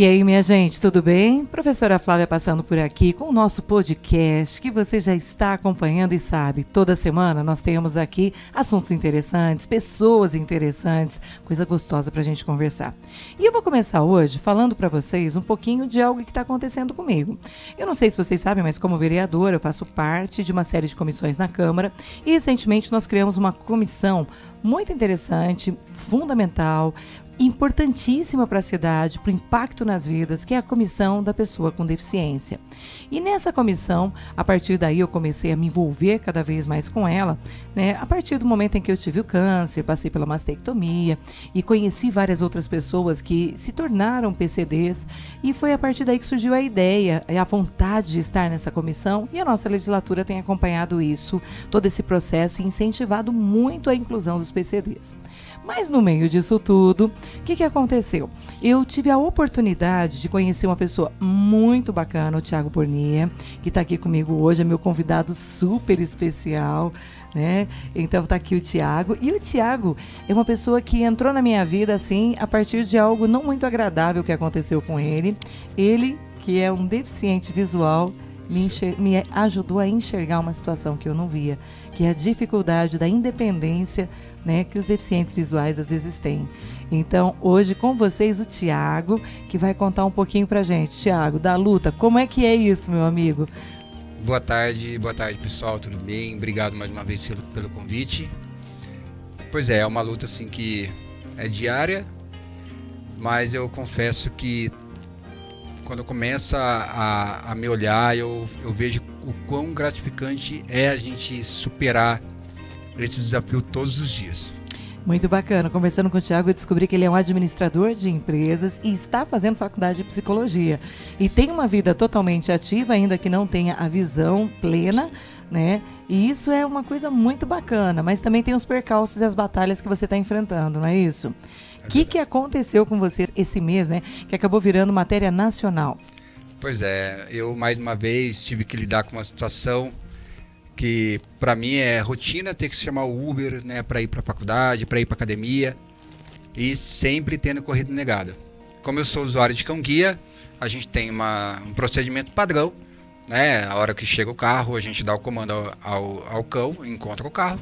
E aí, minha gente, tudo bem? Professora Flávia passando por aqui com o nosso podcast que você já está acompanhando e sabe, toda semana nós temos aqui assuntos interessantes, pessoas interessantes, coisa gostosa para a gente conversar. E eu vou começar hoje falando para vocês um pouquinho de algo que está acontecendo comigo. Eu não sei se vocês sabem, mas como vereadora eu faço parte de uma série de comissões na Câmara e recentemente nós criamos uma comissão muito interessante, fundamental, importantíssima para a cidade, para o impacto nas vidas, que é a comissão da pessoa com deficiência. E nessa comissão, a partir daí eu comecei a me envolver cada vez mais com ela, né? A partir do momento em que eu tive o câncer, passei pela mastectomia e conheci várias outras pessoas que se tornaram PCDs e foi a partir daí que surgiu a ideia, a vontade de estar nessa comissão e a nossa legislatura tem acompanhado isso, todo esse processo e incentivado muito a inclusão dos PCDs. Mas no meio disso tudo, o que, que aconteceu? Eu tive a oportunidade de conhecer uma pessoa muito bacana, o Tiago Bornia, que está aqui comigo hoje, é meu convidado super especial. Né? Então tá aqui o Tiago. E o Tiago é uma pessoa que entrou na minha vida assim a partir de algo não muito agradável que aconteceu com ele. Ele, que é um deficiente visual, me, me, ajudou a enxergar uma situação que eu não via, que é a dificuldade da independência né, que os deficientes visuais às vezes têm. Então, hoje com vocês o Tiago, que vai contar um pouquinho pra gente. Tiago, da luta, como é que é isso, meu amigo? Boa tarde, boa tarde pessoal, tudo bem? Obrigado mais uma vez pelo, pelo convite. Pois é, é uma luta assim que é diária, mas eu confesso que quando começa a, a, me olhar, eu, eu vejo o quão gratificante é a gente superar esse desafio todos os dias. Muito bacana. Conversando com o Tiago, eu descobri que ele é um administrador de empresas e está fazendo faculdade de psicologia. E tem uma vida totalmente ativa, ainda que não tenha a visão plena, né? E isso é uma coisa muito bacana, mas também tem os percalços e as batalhas que você está enfrentando, não é isso? O que, que aconteceu com você esse mês, né? Que acabou virando matéria nacional. Pois é, eu mais uma vez tive que lidar com uma situação que para mim é rotina ter que chamar o Uber, né, para ir para a faculdade, para ir para academia e sempre tendo corrida negada. Como eu sou usuário de cão guia, a gente tem uma, um procedimento padrão, né? A hora que chega o carro, a gente dá o comando ao, ao, cão, encontra o carro,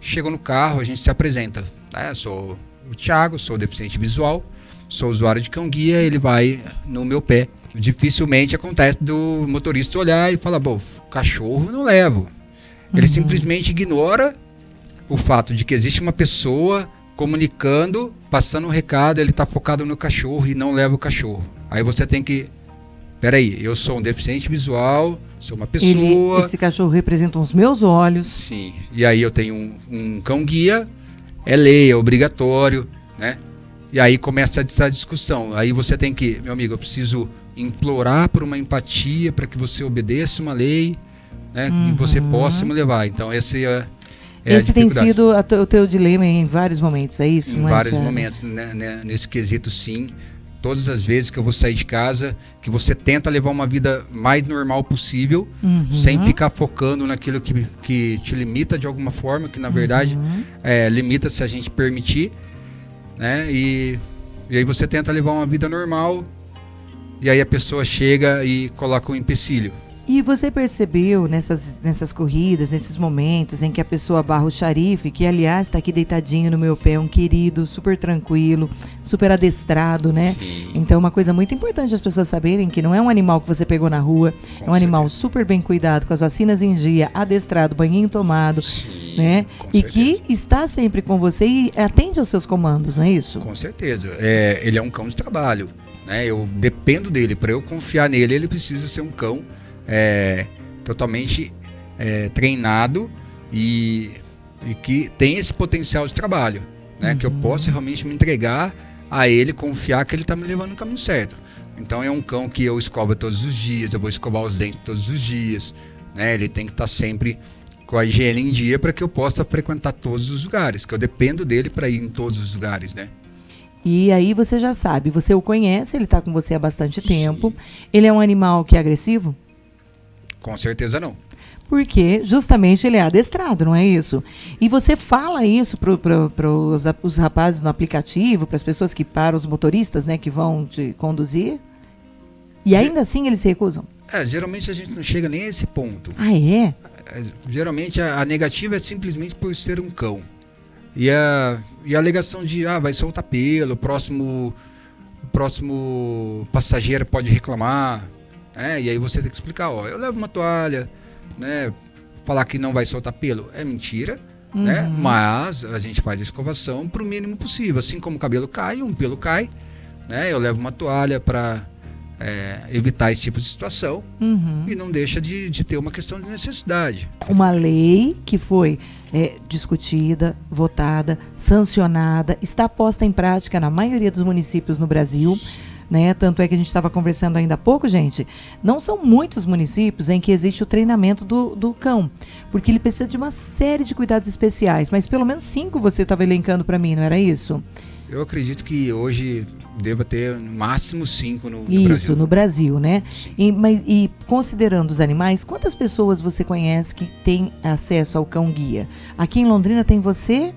chega no carro, a gente se apresenta, né? Sou o Thiago, sou deficiente visual, sou usuário de cão guia, ele vai no meu pé. Dificilmente acontece do motorista olhar e falar, bom, cachorro não levo. Ele uhum. simplesmente ignora o fato de que existe uma pessoa comunicando, passando um recado, ele está focado no cachorro e não leva o cachorro. Aí você tem que. Peraí, eu sou um deficiente visual, sou uma pessoa. Ele, esse cachorro representa os meus olhos. Sim. E aí eu tenho um, um cão guia é lei, é obrigatório, né? E aí começa essa discussão. Aí você tem que, meu amigo, eu preciso implorar por uma empatia para que você obedeça uma lei, né? Uhum. Que você possa me levar. Então esse é, é esse tem sido o teu dilema em vários momentos, é isso? Em vários momentos, né, né, nesse quesito sim todas as vezes que eu vou sair de casa, que você tenta levar uma vida mais normal possível, uhum. sem ficar focando naquilo que, que te limita de alguma forma, que na verdade uhum. é, limita se a gente permitir, né? E, e aí você tenta levar uma vida normal, e aí a pessoa chega e coloca um empecilho. E você percebeu nessas, nessas corridas, nesses momentos em que a pessoa barra o xarife, que aliás está aqui deitadinho no meu pé, um querido, super tranquilo, super adestrado, né? Sim. Então, uma coisa muito importante as pessoas saberem que não é um animal que você pegou na rua, com é um certeza. animal super bem cuidado, com as vacinas em dia, adestrado, banhinho tomado, Sim, né? E certeza. que está sempre com você e atende aos seus comandos, não é isso? Com certeza. É, ele é um cão de trabalho, né? Eu dependo dele. Para eu confiar nele, ele precisa ser um cão é, totalmente é, treinado e, e, que tem esse potencial de trabalho, né? Uhum. Que eu uhum. possa realmente me entregar a ele, confiar que ele está me levando no caminho certo. Então é um cão que eu escovo todos os dias, eu vou escovar os dentes todos os dias, né? Ele tem que estar tá sempre com a higiene em dia para que eu possa frequentar todos os lugares, que eu dependo dele para ir em todos os lugares, né? E aí você já sabe, você o conhece, ele está com você há bastante tempo. Sim. Ele é um animal que é agressivo? Com certeza não. Porque justamente ele é adestrado, não é isso? E você fala isso para os rapazes no aplicativo, para as pessoas que param, os motoristas né, que vão te conduzir? E ainda assim eles se recusam? É, geralmente a gente não chega nem a esse ponto. Ah, é? É, geralmente a, a negativa é simplesmente por ser um cão. E a, e a alegação de, ah, vai soltar pelo, o próximo, o próximo passageiro pode reclamar. É, e aí você tem que explicar, ó, eu levo uma toalha, né? Falar que não vai soltar pelo é mentira, né? Uhum. Mas a gente faz a escovação para o mínimo possível. Assim como o cabelo cai, um pelo cai, né? Eu levo uma toalha para é, evitar esse tipo de situação Uhum. e não deixa de, de ter uma questão de necessidade. Uma lei que foi é, discutida, votada, sancionada, está posta em prática na maioria dos municípios no Brasil. Né? Tanto é que a gente estava conversando ainda há pouco, gente. Não são muitos municípios em que existe o treinamento do, do cão, porque ele precisa de uma série de cuidados especiais. Mas pelo menos cinco você estava elencando para mim, não era isso? Eu acredito que hoje deva ter no máximo cinco no, no Isso, Brasil. no Brasil, né? E, mas, e considerando os animais, quantas pessoas você conhece que tem acesso ao cão guia? Aqui em Londrina tem você,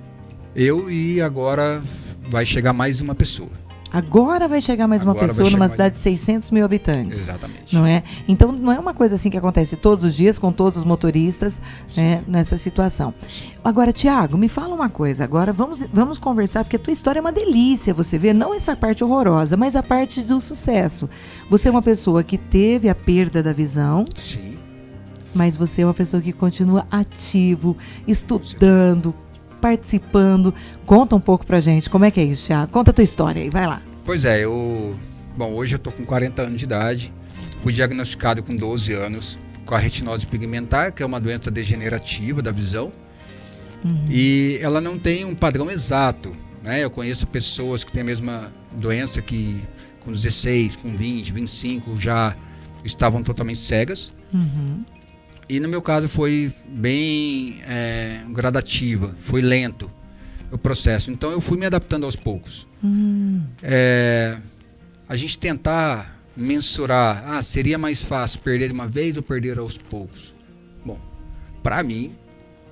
Eu e agora vai chegar mais uma pessoa. Agora vai chegar mais uma Agora vai pessoa numa cidade de 600 mil habitantes. Exatamente. Não é? Então não é uma coisa assim que acontece todos os dias com todos os motoristas né, nessa situação. Agora, Tiago, me fala uma coisa. Agora vamos, vamos conversar, porque a tua história é uma delícia, você vê, não essa parte horrorosa, mas a parte do sucesso. Você é uma pessoa que teve a perda da visão, Sim. mas você é uma pessoa que continua ativo, estudando, participando. Conta um pouco pra gente, como é que é isso, Tiago? Conta a tua história aí, vai lá. Pois é, eu. Bom, hoje eu tô com 40 anos de idade. Fui diagnosticado com 12 anos com a retinose pigmentar, que é uma doença degenerativa da visão. E ela não tem um padrão exato. Né? Eu conheço pessoas que têm a mesma doença que com 16, com 20, 25 já estavam totalmente cegas. Uhum. E no meu caso foi bem é, gradativa, foi lento o processo. Então eu fui me adaptando aos poucos. Hum, É, a gente tentar mensurar, ah, seria mais fácil perder de uma vez ou perder aos poucos? Bom, para mim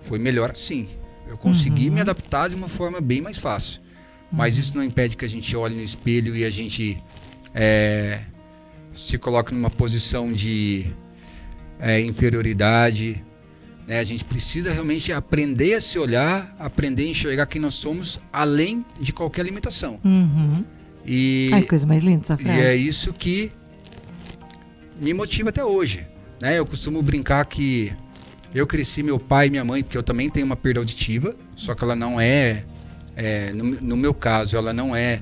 foi melhor assim. Eu consegui Uhum. me adaptar de uma forma bem mais fácil. Mas isso não impede que a gente olhe no espelho e a gente é, se coloque numa posição de é, inferioridade. né? A gente precisa realmente aprender a se olhar, aprender a enxergar quem nós somos, além de qualquer limitação. uhum. E, Ai, coisa mais linda essa e frase. é isso que me motiva até hoje. Né? Eu costumo brincar que eu cresci meu pai e minha mãe, porque eu também tenho uma perda auditiva, só que ela não é, é, no, no meu caso, ela não é,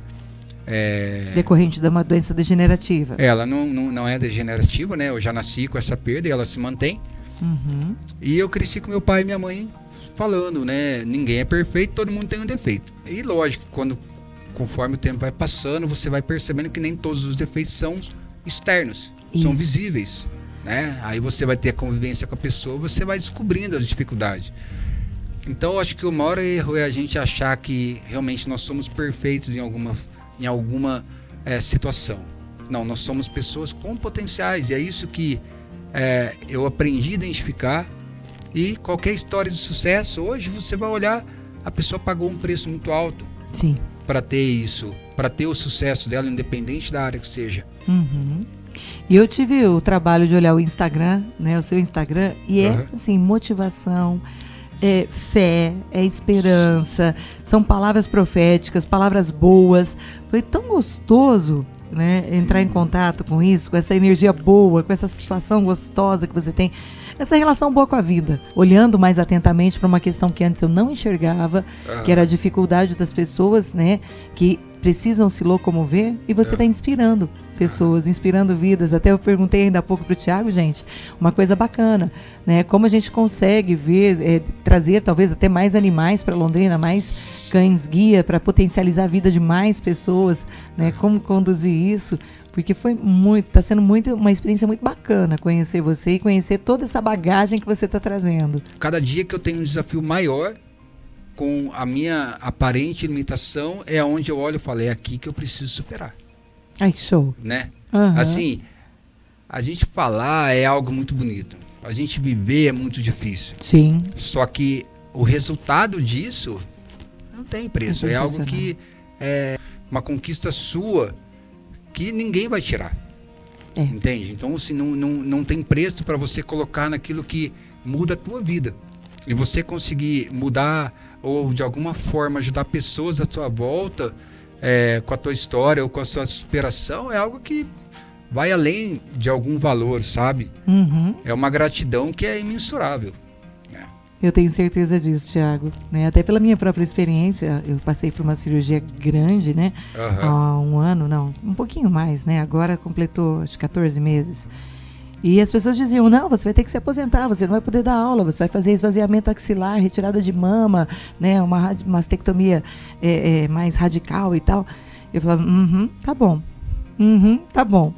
é Decorrente de uma doença degenerativa. ela não, não, não é degenerativa, né? Eu já nasci com essa perda e ela se mantém. Uhum. E eu cresci com meu pai e minha mãe falando, né? Ninguém é perfeito, todo mundo tem um defeito. E lógico, quando conforme o tempo vai passando, você vai percebendo que nem todos os defeitos são externos, são Isso. visíveis, né? Aí você vai ter a convivência com a pessoa, você vai descobrindo as dificuldades. Então, eu acho que o maior erro é a gente achar que realmente nós somos perfeitos em alguma, em alguma eh, situação. Não, nós somos pessoas com potenciais e é isso que eh, eu aprendi a identificar. E qualquer história de sucesso, hoje você vai olhar, a pessoa pagou um preço muito alto para ter isso, para ter o sucesso dela, independente da área que seja. Uhum. E eu tive o trabalho de olhar o Instagram, né, o seu Instagram, e é Aham. assim, motivação, é fé, é esperança, são palavras proféticas, palavras boas. Foi tão gostoso, né, entrar em contato com isso, com essa energia boa, com essa situação gostosa que você tem, essa relação boa com a vida, olhando mais atentamente para uma questão que antes eu não enxergava, que era a dificuldade das pessoas, né, que precisam se locomover e você está inspirando pessoas, inspirando vidas. Até eu perguntei ainda há pouco para o Tiago, gente, uma coisa bacana, né? Como a gente consegue ver, é, trazer talvez até mais animais para Londrina, mais cães guia para potencializar a vida de mais pessoas, né? Como conduzir isso? Porque foi muito, está sendo muito uma experiência muito bacana conhecer você e conhecer toda essa bagagem que você está trazendo. Cada dia que eu tenho um desafio maior com a minha aparente limitação é onde eu olho e falo, é aqui que eu preciso superar, Ai, que show. né? Aham. Assim, a gente falar é algo muito bonito. A gente viver é muito difícil. Sim. Só que o resultado disso não tem preço. É É, algo que é uma conquista sua que ninguém vai tirar. É. Entende? Então, assim, não, não, não tem preço para você colocar naquilo que muda a tua vida. E você conseguir mudar ou de alguma forma ajudar pessoas à tua volta é, com a tua história ou com a sua superação é algo que vai além de algum valor, sabe? Uhum. É uma gratidão que é imensurável. Eu tenho certeza disso, Thiago. Né? Até pela minha própria experiência, eu passei por uma cirurgia grande, né? Uhum. Há um ano, não, um pouquinho mais, né? Agora completou, acho 14 meses. E as pessoas diziam: não, você vai ter que se aposentar, você não vai poder dar aula, você vai fazer esvaziamento axilar, retirada de mama, né? Uma mastectomia é, é, mais radical e tal. Eu falava: uhum, tá bom. Uhum, tá bom.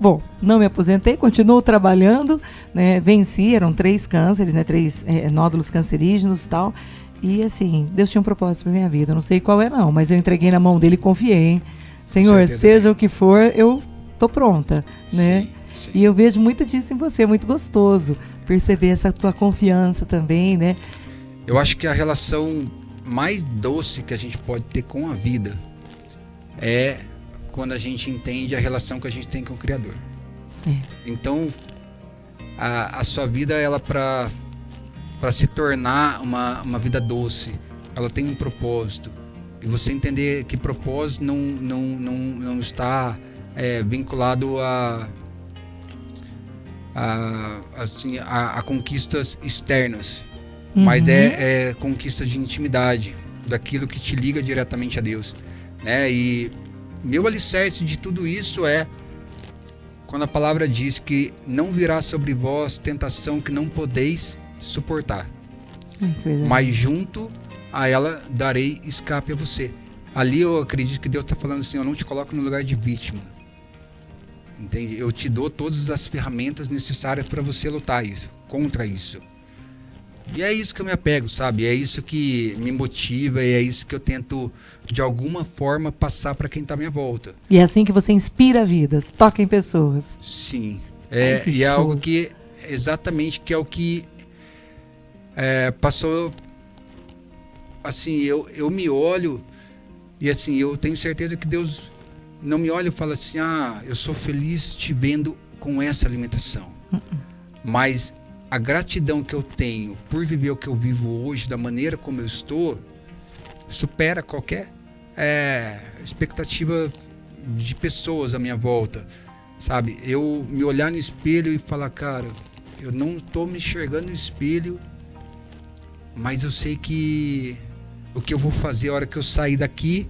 Bom, não me aposentei, continuo trabalhando, né? Venci, eram três cânceres, né? Três é, nódulos cancerígenos e tal. E assim, Deus tinha um propósito para minha vida. Eu não sei qual é não, mas eu entreguei na mão dele e confiei? Senhor, seja o que for, eu tô pronta, né? Sim, sim. E eu vejo muito disso em você, muito gostoso perceber essa tua confiança também, né? Eu acho que a relação mais doce que a gente pode ter com a vida é quando a gente entende a relação que a gente tem com o Criador. É. Então, a, a sua vida, ela para para se tornar uma, uma vida doce, ela tem um propósito. E você entender que propósito não, não, não, não está é, vinculado a, a, assim, a, a conquistas externas, uhum. mas é, é conquista de intimidade, daquilo que te liga diretamente a Deus. Né? E meu alicerce de tudo isso é quando a palavra diz que não virá sobre vós tentação que não podeis suportar. Mas junto a ela darei escape a você. Ali eu acredito que Deus está falando assim: eu não te coloco no lugar de vítima. Entende? Eu te dou todas as ferramentas necessárias para você lutar isso, contra isso. E é isso que eu me apego, sabe? É isso que me motiva e é isso que eu tento, de alguma forma, passar para quem está à minha volta. E é assim que você inspira vidas, toca em pessoas. Sim. É, Ai, e é algo que, exatamente, que é o que é, passou. Assim, eu, eu me olho e, assim, eu tenho certeza que Deus não me olha e fala assim: ah, eu sou feliz te vendo com essa alimentação. Uh -uh. Mas a gratidão que eu tenho por viver o que eu vivo hoje, da maneira como eu estou, supera qualquer é, expectativa de pessoas à minha volta, sabe? Eu me olhar no espelho e falar, cara, eu não estou me enxergando no espelho, mas eu sei que o que eu vou fazer a hora que eu sair daqui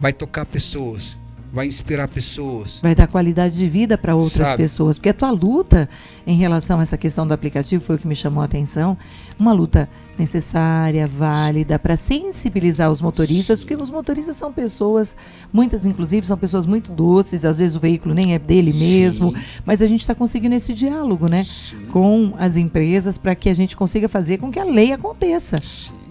vai tocar pessoas vai inspirar pessoas. Vai dar qualidade de vida para outras Sabe? pessoas. Porque a tua luta em relação a essa questão do aplicativo foi o que me chamou a atenção. Uma luta necessária, válida, para sensibilizar os motoristas, Sim. porque os motoristas são pessoas, muitas inclusive são pessoas muito doces, às vezes o veículo nem é dele Sim. mesmo, mas a gente está conseguindo esse diálogo né, com as empresas para que a gente consiga fazer com que a lei aconteça,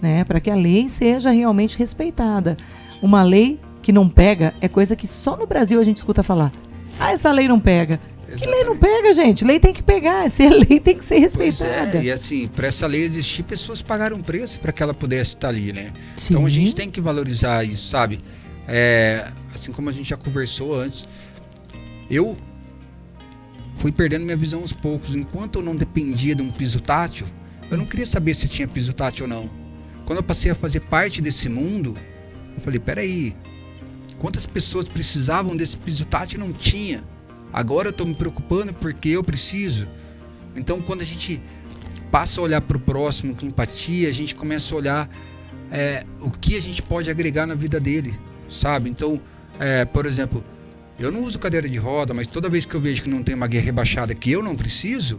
né, para que a lei seja realmente respeitada. Uma lei que não pega é coisa que só no Brasil a gente escuta falar. Ah, essa lei não pega. Exatamente. Que lei não pega, gente? Lei tem que pegar. Se a lei tem que ser respeitada. É, e assim, para essa lei existir, pessoas pagaram preço para que ela pudesse estar ali, né? Sim. Então a gente tem que valorizar isso, sabe? É, assim como a gente já conversou antes, eu fui perdendo minha visão aos poucos. Enquanto eu não dependia de um piso tátil, eu não queria saber se tinha piso tátil ou não. Quando eu passei a fazer parte desse mundo, eu falei, peraí, Quantas pessoas precisavam desse piso tátil e não tinha? Agora eu estou me preocupando porque eu preciso. Então, quando a gente passa a olhar para o próximo com empatia, a gente começa a olhar é, o que a gente pode agregar na vida dele, sabe? Então, é, por exemplo, eu não uso cadeira de roda, mas toda vez que eu vejo que não tem uma guerra rebaixada que eu não preciso,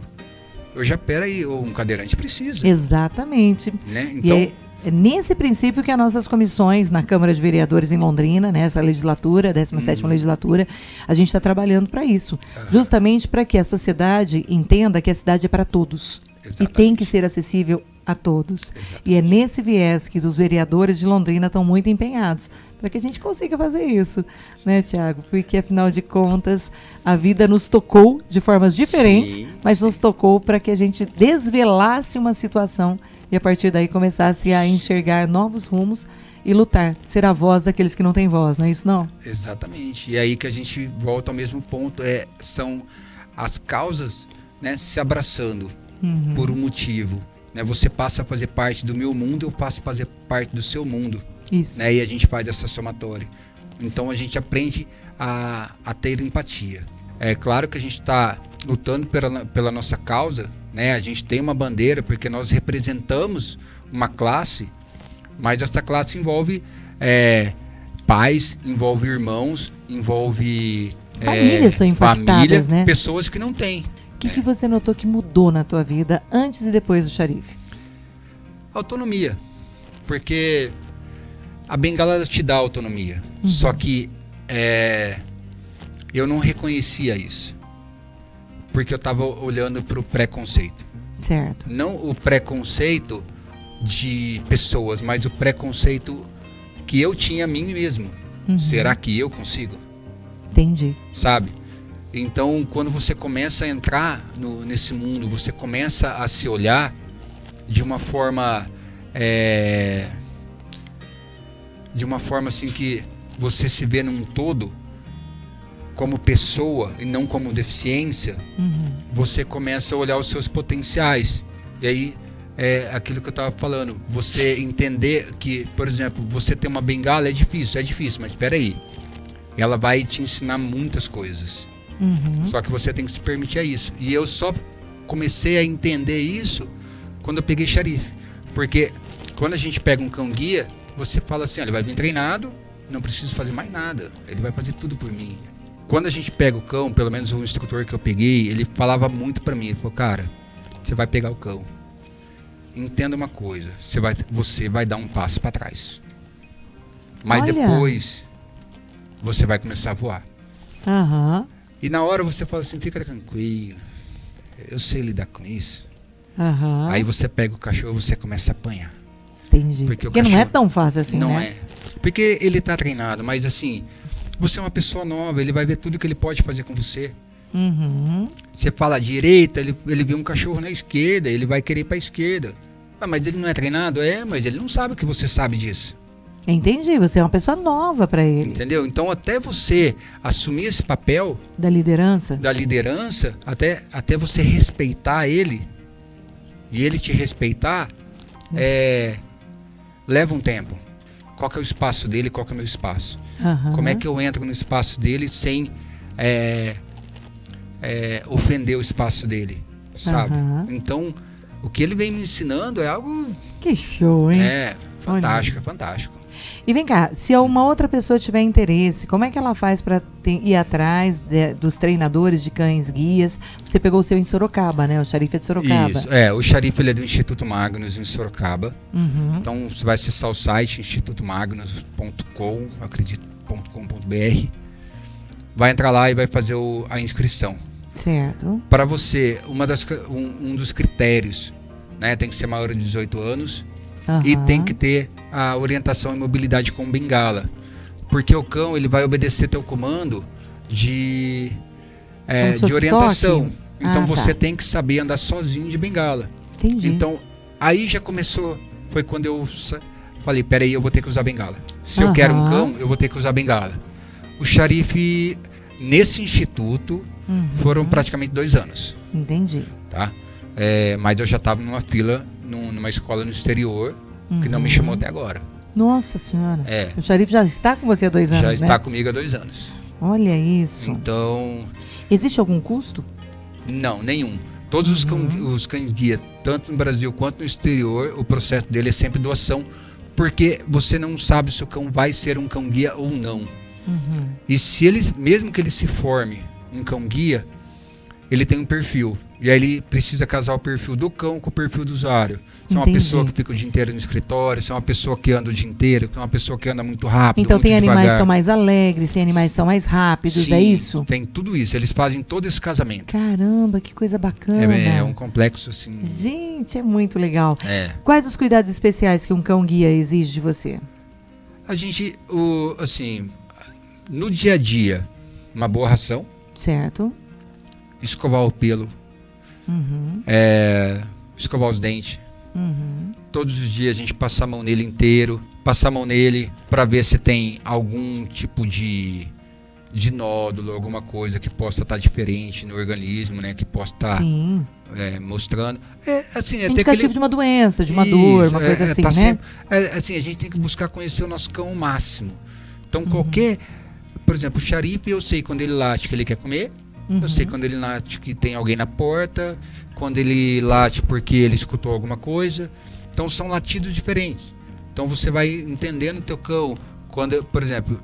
eu já, peraí, um cadeirante precisa. Exatamente. Né? Então, e é nesse princípio que as nossas comissões na Câmara de Vereadores em Londrina, nessa legislatura, 17ª uhum. legislatura, a gente está trabalhando para isso. Justamente para que a sociedade entenda que a cidade é para todos. Exatamente. E tem que ser acessível a todos. Exatamente. E é nesse viés que os vereadores de Londrina estão muito empenhados para que a gente consiga fazer isso, né, Tiago? Porque afinal de contas a vida nos tocou de formas diferentes, Sim. mas nos tocou para que a gente desvelasse uma situação e a partir daí começasse a enxergar novos rumos e lutar, ser a voz daqueles que não têm voz, não é isso não? Exatamente. E aí que a gente volta ao mesmo ponto, é, são as causas né, se abraçando Uhum. por um motivo. Né? Você passa a fazer parte do meu mundo, eu passo a fazer parte do seu mundo. Isso. Né? E a gente faz essa somatória. Então a gente aprende a, a ter empatia. É claro que a gente está lutando pela, pela nossa causa, né? a gente tem uma bandeira porque nós representamos uma classe, mas essa classe envolve é, pais, envolve irmãos, envolve é, Famílias são impactadas, família, né? pessoas que não têm. O que, que você notou que mudou na tua vida antes e depois do xarife? Autonomia. Porque a bengala te dá autonomia. Uhum. Só que é, eu não reconhecia isso. Porque eu estava olhando para o preconceito. Certo. Não o preconceito de pessoas, mas o preconceito que eu tinha a mim mesmo. Uhum. Será que eu consigo? Entendi. Sabe? Então, quando você começa a entrar no, nesse mundo, você começa a se olhar de uma forma. é, de uma forma assim que você se vê num todo, como pessoa e não como deficiência, Uhum. você começa a olhar os seus potenciais. E aí é aquilo que eu estava falando, você entender que, por exemplo, você ter uma bengala é difícil, é difícil, mas espera aí. Ela vai te ensinar muitas coisas. Uhum. Só que você tem que se permitir a isso. E eu só comecei a entender isso quando eu peguei xarife. Porque quando a gente pega um cão guia, você fala assim, "Ah, ele vai vir treinado, não preciso fazer mais nada. Ele vai fazer tudo por mim. Quando a gente pega o cão, pelo menos o instrutor que eu peguei, ele falava muito pra mim, ele falou, cara, você vai pegar o cão. Entenda uma coisa, você vai, você vai dar um passo para trás. Mas Olha. depois você vai começar a voar. Aham. E na hora você fala assim, fica tranquilo. Eu sei lidar com isso. Aham. Aí você pega o cachorro e você começa a apanhar. Entendi. porque Porque, não é tão fácil assim, não né? é. Porque ele tá treinado, mas assim, você é uma pessoa nova, ele vai ver tudo que ele pode fazer com você. Uhum. Você fala à direita, ele, ele vê um cachorro na esquerda, ele vai querer ir pra esquerda. Ah, mas ele não é treinado? É, mas ele não sabe que você sabe disso. Entendi. Você é uma pessoa nova pra ele. Entendeu? Então até você assumir esse papel Da liderança. da liderança, até, até você respeitar ele e ele te respeitar, é, leva um tempo. Qual que é o espaço dele, qual que é o meu espaço? Aham. Como é que eu entro no espaço dele sem é, é, ofender o espaço dele, sabe? Aham. Então, o que ele vem me ensinando é algo Que show, hein? é, fantástico, é fantástico. E vem cá, se uma outra pessoa tiver interesse, como é que ela faz para ir atrás de- dos treinadores de cães guias? Você pegou o seu em Sorocaba, né? O xarife é de Sorocaba. Isso, é, o xarife é do Instituto Magnus em Sorocaba. Uhum. Então você vai acessar o site institutomagnus.com, acredito, Vai entrar lá e vai fazer o- a inscrição. Certo. Para você, uma das, um, um dos critérios, né, tem que ser maior de 18 anos e Aham. tem que ter a orientação e mobilidade com bengala. Porque o cão ele vai obedecer teu comando de, é, de orientação. toque? Então Ah, você tá. tem que saber andar sozinho de bengala. Entendi. Então, aí já começou. Foi quando eu falei: peraí, eu vou ter que usar bengala. Se eu quero um cão, eu vou ter que usar bengala. O xarife, nesse instituto, Uhum. foram praticamente dois anos. Entendi. tá? É, mas eu já estava numa fila, num- numa escola no exterior, que não me Uhum. chamou até agora. Nossa senhora. É, O xarife já está com você há dois anos, já né? está comigo há dois anos. Olha isso. Então, Existe algum custo? não, nenhum. Todos os, Uhum. os cães guia, tanto no Brasil quanto no exterior, o processo dele é sempre doação, porque você não sabe se o cão vai ser um cão guia ou não. Uhum. E se ele, mesmo que ele se forme um cão guia, ele tem um perfil. E aí ele precisa casar o perfil do cão com o perfil do usuário. Se é uma pessoa que fica o dia inteiro no escritório, se é uma pessoa que anda o dia inteiro, se é uma pessoa que anda muito rápido, Então muito tem animais que são mais alegres, tem animais que são mais rápidos, Sim, é isso? Tem tudo isso. Eles fazem todo esse casamento. Caramba, que coisa bacana. É, é um complexo assim. Gente, é muito legal. É. Quais os cuidados especiais que um cão guia exige de você? A gente, o, assim, no dia a dia, uma boa ração, Certo? Escovar o pelo, Uhum, é, escovar os dentes. uhum. Todos os dias a gente passa a mão nele inteiro, passar a mão nele para ver se tem algum tipo de de nódulo, alguma coisa que possa estar tá diferente no organismo, né? Que possa estar tá, é, mostrando. É, assim, é Indicativo aquele... de uma doença, de uma Isso, dor, uma coisa é, assim, tá né? Sempre, é, assim, a gente tem que buscar conhecer o nosso cão ao máximo. Então, uhum. qualquer... Por exemplo, o xarife, eu sei quando ele late que ele quer comer. Uhum. Eu sei quando ele late que tem alguém na porta. Quando ele late porque ele escutou alguma coisa. Então, são latidos diferentes. Então, você vai entendendo o teu cão. Quando, por exemplo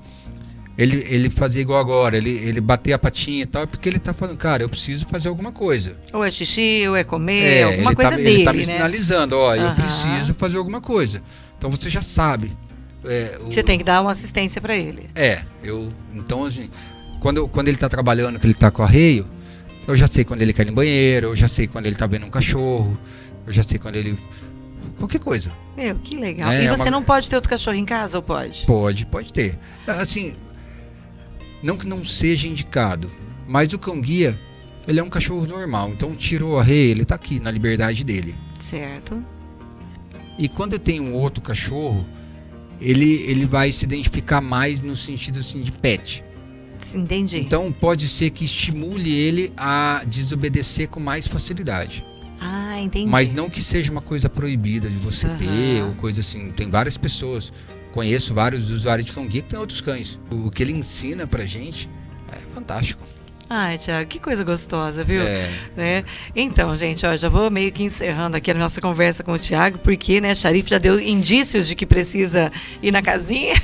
ele, ele fazia igual agora, ele, ele bater a patinha e tal, é porque ele tá falando, cara, eu preciso fazer alguma coisa. Ou é xixi, ou é comer, é, alguma coisa tá, dele, Ele tá me né? sinalizando, ó, eu preciso fazer alguma coisa. Então você já sabe. É, o, você tem que dar uma assistência para ele. É, eu, então, assim, quando, quando ele tá trabalhando, que ele tá com arreio, eu já sei quando ele quer ir no banheiro, eu já sei quando ele tá vendo um cachorro, eu já sei quando ele qualquer coisa. Meu, que legal. É, e você é uma... não pode ter outro cachorro em casa ou pode? Pode, pode ter. Assim, não que não seja indicado, mas o cão guia, ele é um cachorro normal. Então tirou a rei, ele está aqui na liberdade dele. Certo. E quando eu tenho um outro cachorro, ele, ele vai se identificar mais no sentido assim, de pet. Entendi. Então pode ser que estimule ele a desobedecer com mais facilidade. Ah, entendi. Mas não que seja uma coisa proibida de você uhum. ter, ou coisa assim. Tem várias pessoas conheço vários usuários de cão guia que tem outros cães. O que ele ensina pra gente é fantástico. Ai, Tiago, que coisa gostosa, viu? É. Né? Então, gente, ó, já vou meio que encerrando aqui a nossa conversa com o Tiago, porque, né, Sharif já deu indícios de que precisa ir na casinha.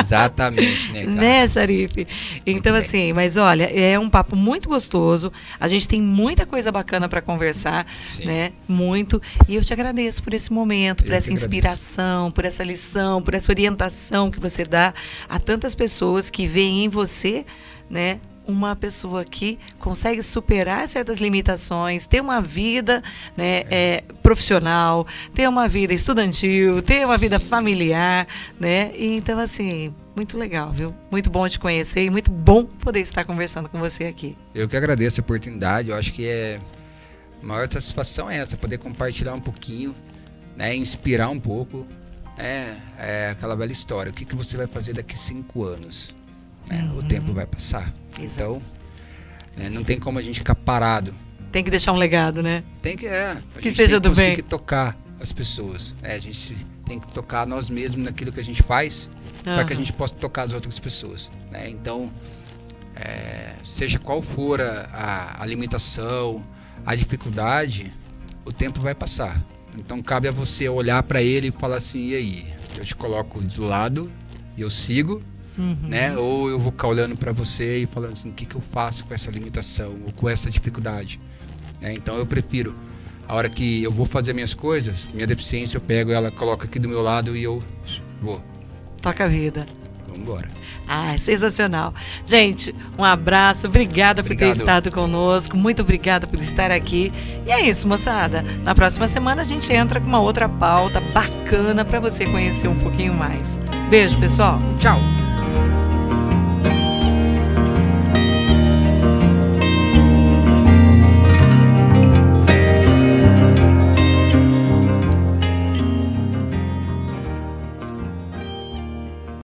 Exatamente, né, cara? né, Sharif? Então, assim, mas olha, é um papo muito gostoso. A gente tem muita coisa bacana para conversar, Sim. né? Muito. E eu te agradeço por esse momento, por eu essa inspiração, agradeço. por essa lição, por essa orientação que você dá a tantas pessoas que veem em você, né, uma pessoa que consegue superar certas limitações, ter uma vida né, é, profissional, ter uma vida estudantil, ter uma vida familiar, né? E, então, assim, muito legal, viu? Muito bom te conhecer e muito bom poder estar conversando com você aqui. Eu que agradeço a oportunidade, eu acho que é a maior satisfação é essa, poder compartilhar um pouquinho, né, inspirar um pouco, é, é aquela velha história. O que, que você vai fazer daqui cinco anos? Né? Uhum. O tempo vai passar. Exato. Então, né, não tem como a gente ficar parado. Tem que deixar um legado, né? Tem que, é. A que seja do bem. Tem que tocar as pessoas. Né? A gente tem que tocar nós mesmos naquilo que a gente faz uhum. para que a gente possa tocar as outras pessoas. Né? Então, é, seja qual for a, a, limitação, a dificuldade, o tempo vai passar. Então cabe a você olhar para ele e falar assim: e aí? Eu te coloco do lado e eu sigo, uhum. né? Ou eu vou ficar olhando para você e falando assim, o que, que eu faço com essa limitação ou com essa dificuldade? Né? Então eu prefiro, a hora que eu vou fazer minhas coisas, minha deficiência eu pego ela, coloco aqui do meu lado e eu vou. Toca a vida. Vamos embora. Ah, é sensacional. Gente, um abraço, obrigada por ter estado conosco, muito obrigada por estar aqui. E é isso, moçada. Na próxima semana a gente entra com uma outra pauta bacana para você conhecer um pouquinho mais. Beijo, pessoal. Tchau.